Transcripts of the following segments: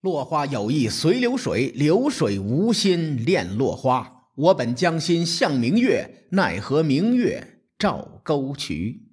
落花有意随流水，流水无心恋落花。我本将心向明月，奈何明月照沟渠。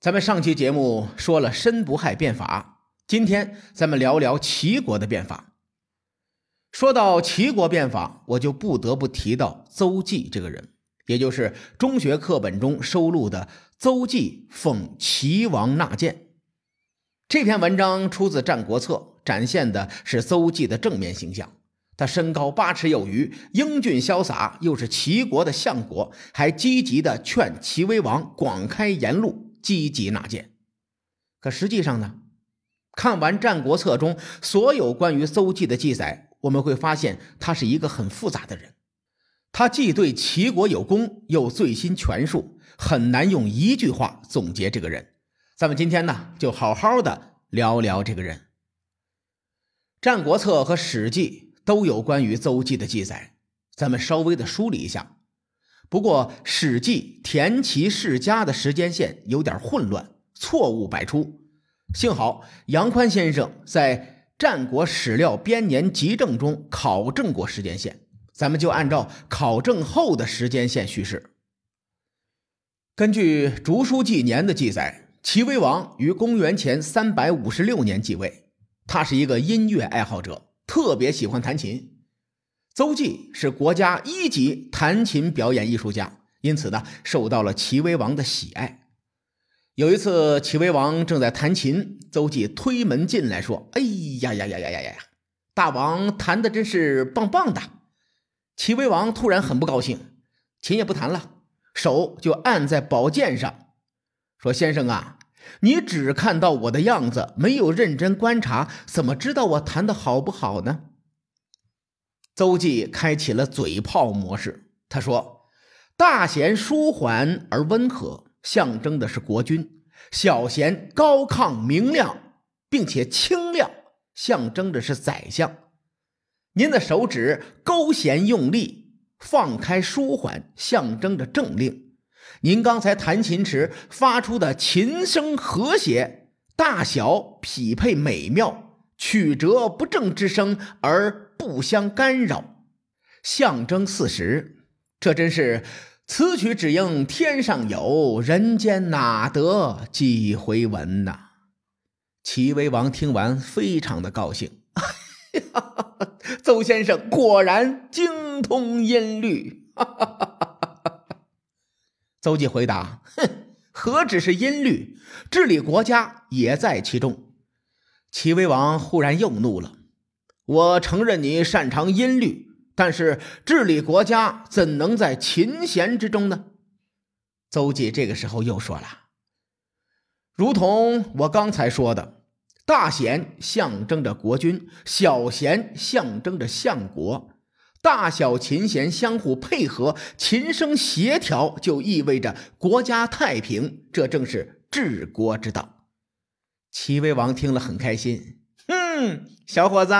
咱们上期节目说了申不害变法，今天咱们聊聊齐国的变法。说到齐国变法，我就不得不提到邹忌这个人，也就是中学课本中收录的《邹忌奉齐王纳谏》这篇文章，出自《战国策》。展现的是邹忌的正面形象，他身高八尺有余，英俊潇洒，又是齐国的相国，还积极的劝齐威王广开言路，积极纳谏。可实际上呢，看完《战国策》中所有关于邹忌的记载，我们会发现他是一个很复杂的人，他既对齐国有功，又醉心权术，很难用一句话总结这个人。咱们今天呢，就好好的聊聊这个人。《战国策》和《史记》都有关于邹忌的记载，咱们稍微的梳理一下。不过，《史记》田齐世家的时间线有点混乱，错误百出。幸好杨宽先生在《战国史料编年集证》中考证过时间线，咱们就按照考证后的时间线叙事。根据《竹书纪年》的记载，齐威王于公元前三百五十六年继位。他是一个音乐爱好者，特别喜欢弹琴。邹忌是国家一级弹琴表演艺术家，因此呢，受到了齐威王的喜爱。有一次，齐威王正在弹琴，邹忌推门进来，说：“哎呀呀呀呀呀呀，大王弹的真是棒棒的。”齐威王突然很不高兴，琴也不弹了，手就按在宝剑上，说：“先生啊。”你只看到我的样子，没有认真观察，怎么知道我弹的好不好呢？邹忌开启了嘴炮模式，他说：“大弦舒缓而温和，象征的是国君；小弦高亢明亮，并且清亮，象征的是宰相。您的手指勾弦用力，放开舒缓，象征着政令。”您刚才弹琴时发出的琴声和谐，大小匹配美妙，曲折不正之声而不相干扰，象征四时。这真是此曲只应天上有人间哪得几回闻呐！齐威王听完非常的高兴，哎呀，邹先生果然精通音律，哈哈哈。邹忌回答：“哼，何止是音律，治理国家也在其中。”齐威王忽然又怒了：“我承认你擅长音律，但是治理国家怎能在琴弦之中呢？”邹忌这个时候又说了：“如同我刚才说的，大弦象征着国君，小弦象征着相国。”大小琴弦相互配合，琴声协调，就意味着国家太平。这正是治国之道。齐威王听了很开心，嗯，小伙子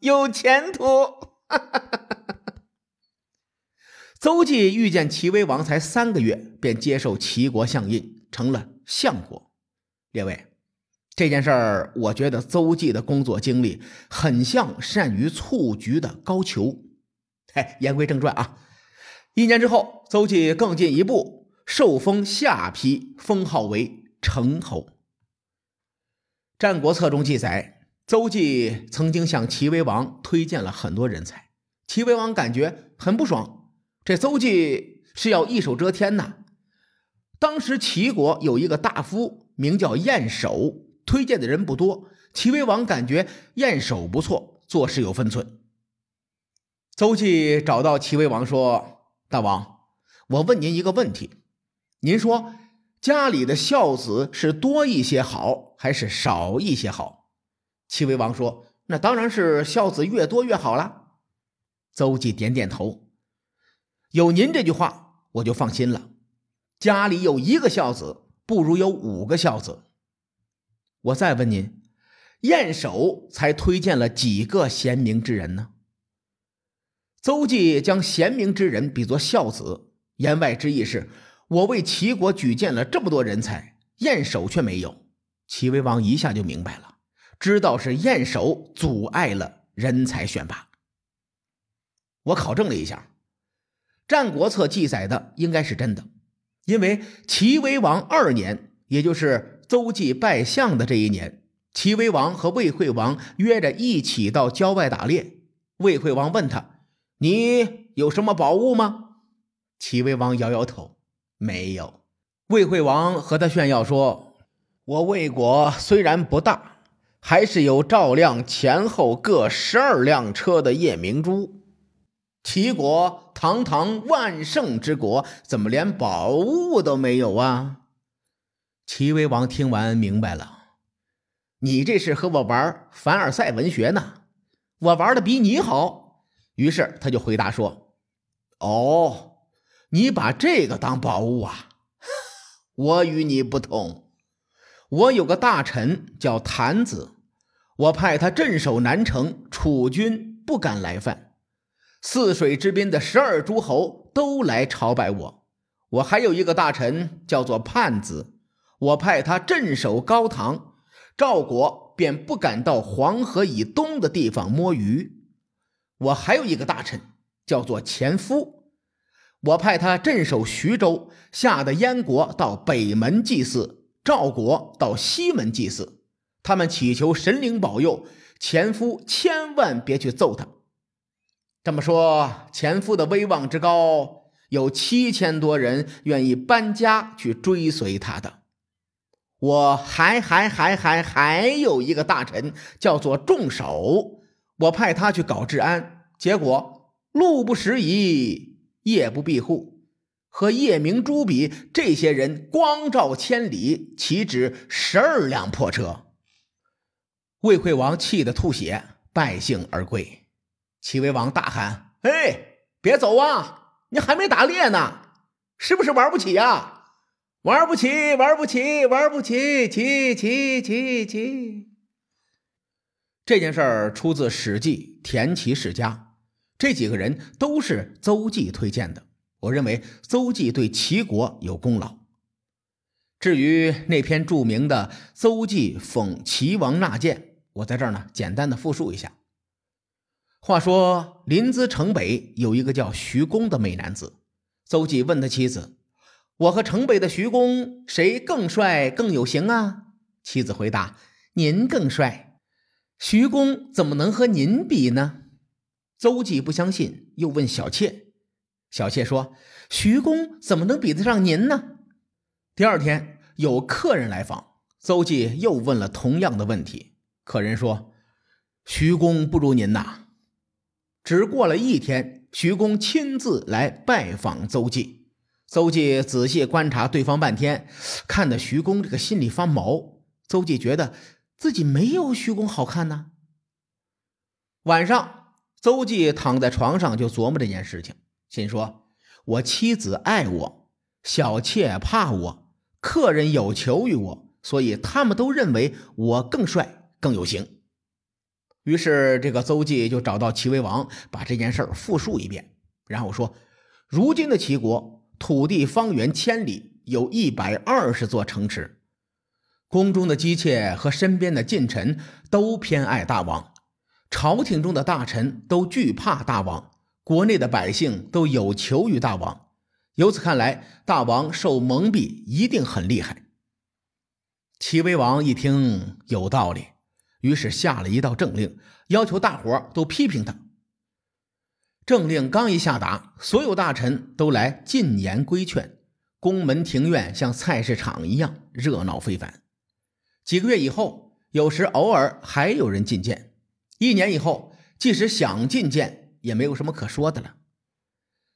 有前途。哈哈哈哈哈邹忌遇见齐威王才三个月，便接受齐国相印，成了相国。列位，这件事儿，我觉得邹忌的工作经历很像善于蹴鞠的高俅。哎，言归正传啊！一年之后，邹忌更进一步，受封下邳，封号为成侯。《战国策》中记载，邹忌曾经向齐威王推荐了很多人才，齐威王感觉很不爽，这邹忌是要一手遮天呐。当时齐国有一个大夫名叫晏守，推荐的人不多，齐威王感觉晏守不错，做事有分寸。邹忌找到齐威王说：“大王，我问您一个问题，您说家里的孝子是多一些好，还是少一些好？”齐威王说：“那当然是孝子越多越好了。”邹忌点点头：“有您这句话，我就放心了。家里有一个孝子，不如有五个孝子。我再问您，晏守才推荐了几个贤明之人呢？”邹忌将贤明之人比作孝子，言外之意是：我为齐国举荐了这么多人才，晏守却没有。齐威王一下就明白了，知道是燕首阻碍了人才选拔。我考证了一下，《战国策》记载的应该是真的，因为齐威王二年，也就是邹忌拜相的这一年，齐威王和魏惠王约着一起到郊外打猎。魏惠王问他：“你有什么宝物吗？”齐威王摇摇头，没有。魏惠王和他炫耀说：“我魏国虽然不大，还是有照亮前后各十二辆车的夜明珠。”齐国堂堂万圣之国，怎么连宝物都没有啊？齐威王听完明白了，你这是和我玩凡尔赛文学呢？我玩的比你好。于是他就回答说：“哦，你把这个当宝物啊？我与你不同，我有个大臣叫谭子，我派他镇守南城，楚军不敢来犯。”泗水之滨的十二诸侯都来朝拜我，我还有一个大臣叫做叛子，我派他镇守高唐，赵国便不敢到黄河以东的地方摸鱼。我还有一个大臣叫做前夫，我派他镇守徐州，吓得燕国到北门祭祀，赵国到西门祭祀，他们祈求神灵保佑，前夫千万别去揍他。这么说，前夫的威望之高，有七千多人愿意搬家去追随他的。我还还还还还有一个大臣叫做仲守，我派他去搞治安，结果路不拾遗，夜不闭户，和夜明珠比，这些人光照千里，岂止十二辆破车？魏惠王气得吐血，败兴而归。齐威王大喊：“哎，别走啊！你还没打猎呢，是不是玩不起呀？玩不起，玩不起，玩不起！起起起起！”这件事儿出自《史记·田齐世家》，这几个人都是邹忌推荐的。我认为邹忌对齐国有功劳。至于那篇著名的《邹忌讽齐王纳谏》，我在这儿呢，简单的复述一下。话说临淄城北有一个叫徐公的美男子，邹忌问他妻子：“我和城北的徐公谁更帅更有型啊？”妻子回答：“您更帅。”徐公怎么能和您比呢？邹忌不相信，又问小妾。小妾说：“徐公怎么能比得上您呢？”第二天有客人来访，邹忌又问了同样的问题。客人说：“徐公不如您呐。”只过了一天，徐公亲自来拜访邹忌。邹忌仔细观察对方半天，看得徐公这个心里发毛。邹忌觉得自己没有徐公好看呢。晚上，邹忌躺在床上就琢磨这件事情，心说：“我妻子爱我，小妾怕我，客人有求于我，所以他们都认为我更帅更有型。”于是，这个邹忌就找到齐威王，把这件事儿复述一遍，然后说：“如今的齐国土地方圆千里，有一百二十座城池，宫中的姬妾和身边的近臣都偏爱大王，朝廷中的大臣都惧怕大王，国内的百姓都有求于大王。由此看来，大王受蒙蔽一定很厉害。”齐威王一听，有道理。于是下了一道政令，要求大伙都批评他。政令刚一下达，所有大臣都来进言规劝，宫门庭院像菜市场一样热闹非凡。几个月以后，有时偶尔还有人进谏；一年以后，即使想进谏，也没有什么可说的了。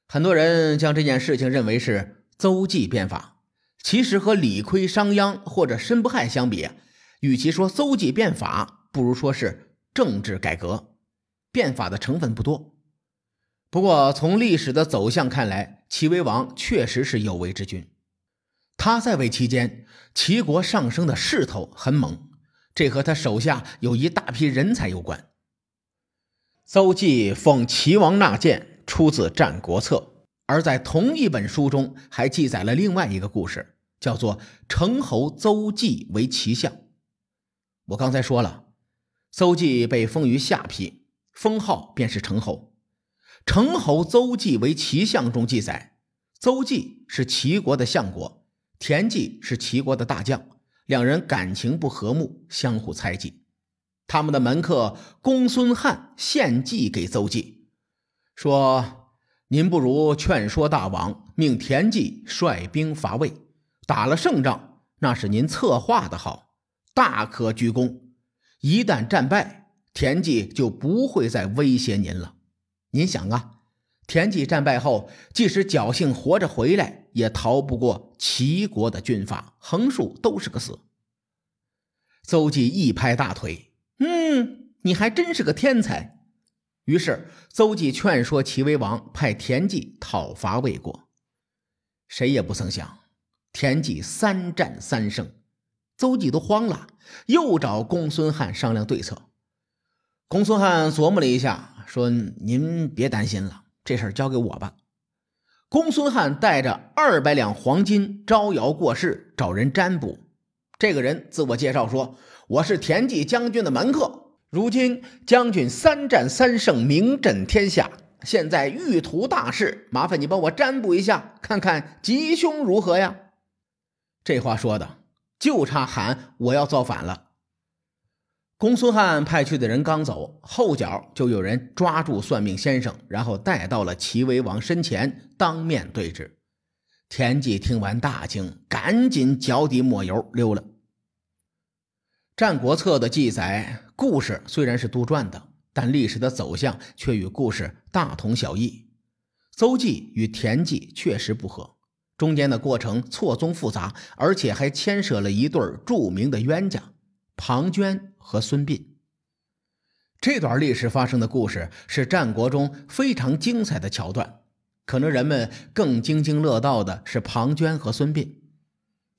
很多人将这件事情认为是邹忌变法，其实和理亏商鞅或者申不害相比，与其说邹忌变法，不如说是政治改革，变法的成分不多。不过从历史的走向看来，齐威王确实是有为之君。他在位期间，齐国上升的势头很猛，这和他手下有一大批人才有关。邹忌奉齐王纳谏，出自《战国策》，而在同一本书中还记载了另外一个故事，叫做“成侯邹忌为齐相”。我刚才说了。邹忌被封于下邳，封号便是成侯。成侯邹忌为齐相中记载，邹忌是齐国的相国，田忌是齐国的大将，两人感情不和睦，相互猜忌。他们的门客公孙汉献计给邹忌，说：“您不如劝说大王，命田忌率兵伐魏，打了胜仗，那是您策划的好，大可居功。一旦战败，田忌就不会再威胁您了。您想啊，田忌战败后，即使侥幸活着回来，也逃不过齐国的军阀，横竖都是个死。”邹忌一拍大腿。嗯，你还真是个天才。于是邹忌劝说齐威王派田忌讨伐魏国。谁也不曾想，田忌三战三胜，邹忌都慌了，又找公孙瀚商量对策。公孙瀚琢磨了一下，说：“您别担心了，这事儿交给我吧。”公孙瀚带着二百两黄金招摇过市，找人占卜。这个人自我介绍说。我是田忌将军的门客，如今将军三战三胜，名震天下。现在欲图大事，麻烦你帮我占卜一下，看看吉凶如何呀？这话说的就差喊我要造反了。公孙瀚派去的人刚走，后脚就有人抓住算命先生，然后带到了齐威王身前，当面对质。田忌听完大惊，赶紧脚底抹油溜了。《战国策》的记载，故事虽然是杜撰的，但历史的走向却与故事大同小异。邹忌与田忌确实不和，中间的过程错综复杂，而且还牵涉了一对著名的冤家——庞涓和孙膑。这段历史发生的故事是战国中非常精彩的桥段，可能人们更津津乐道的是庞涓和孙膑。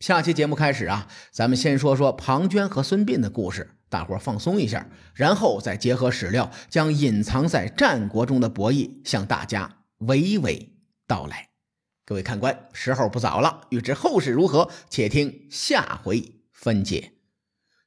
下期节目开始啊，咱们先说说庞涓和孙膑的故事，大伙放松一下，然后再结合史料，将隐藏在战国中的博弈向大家娓娓道来。各位看官，时候不早了，欲知后事如何，且听下回分解。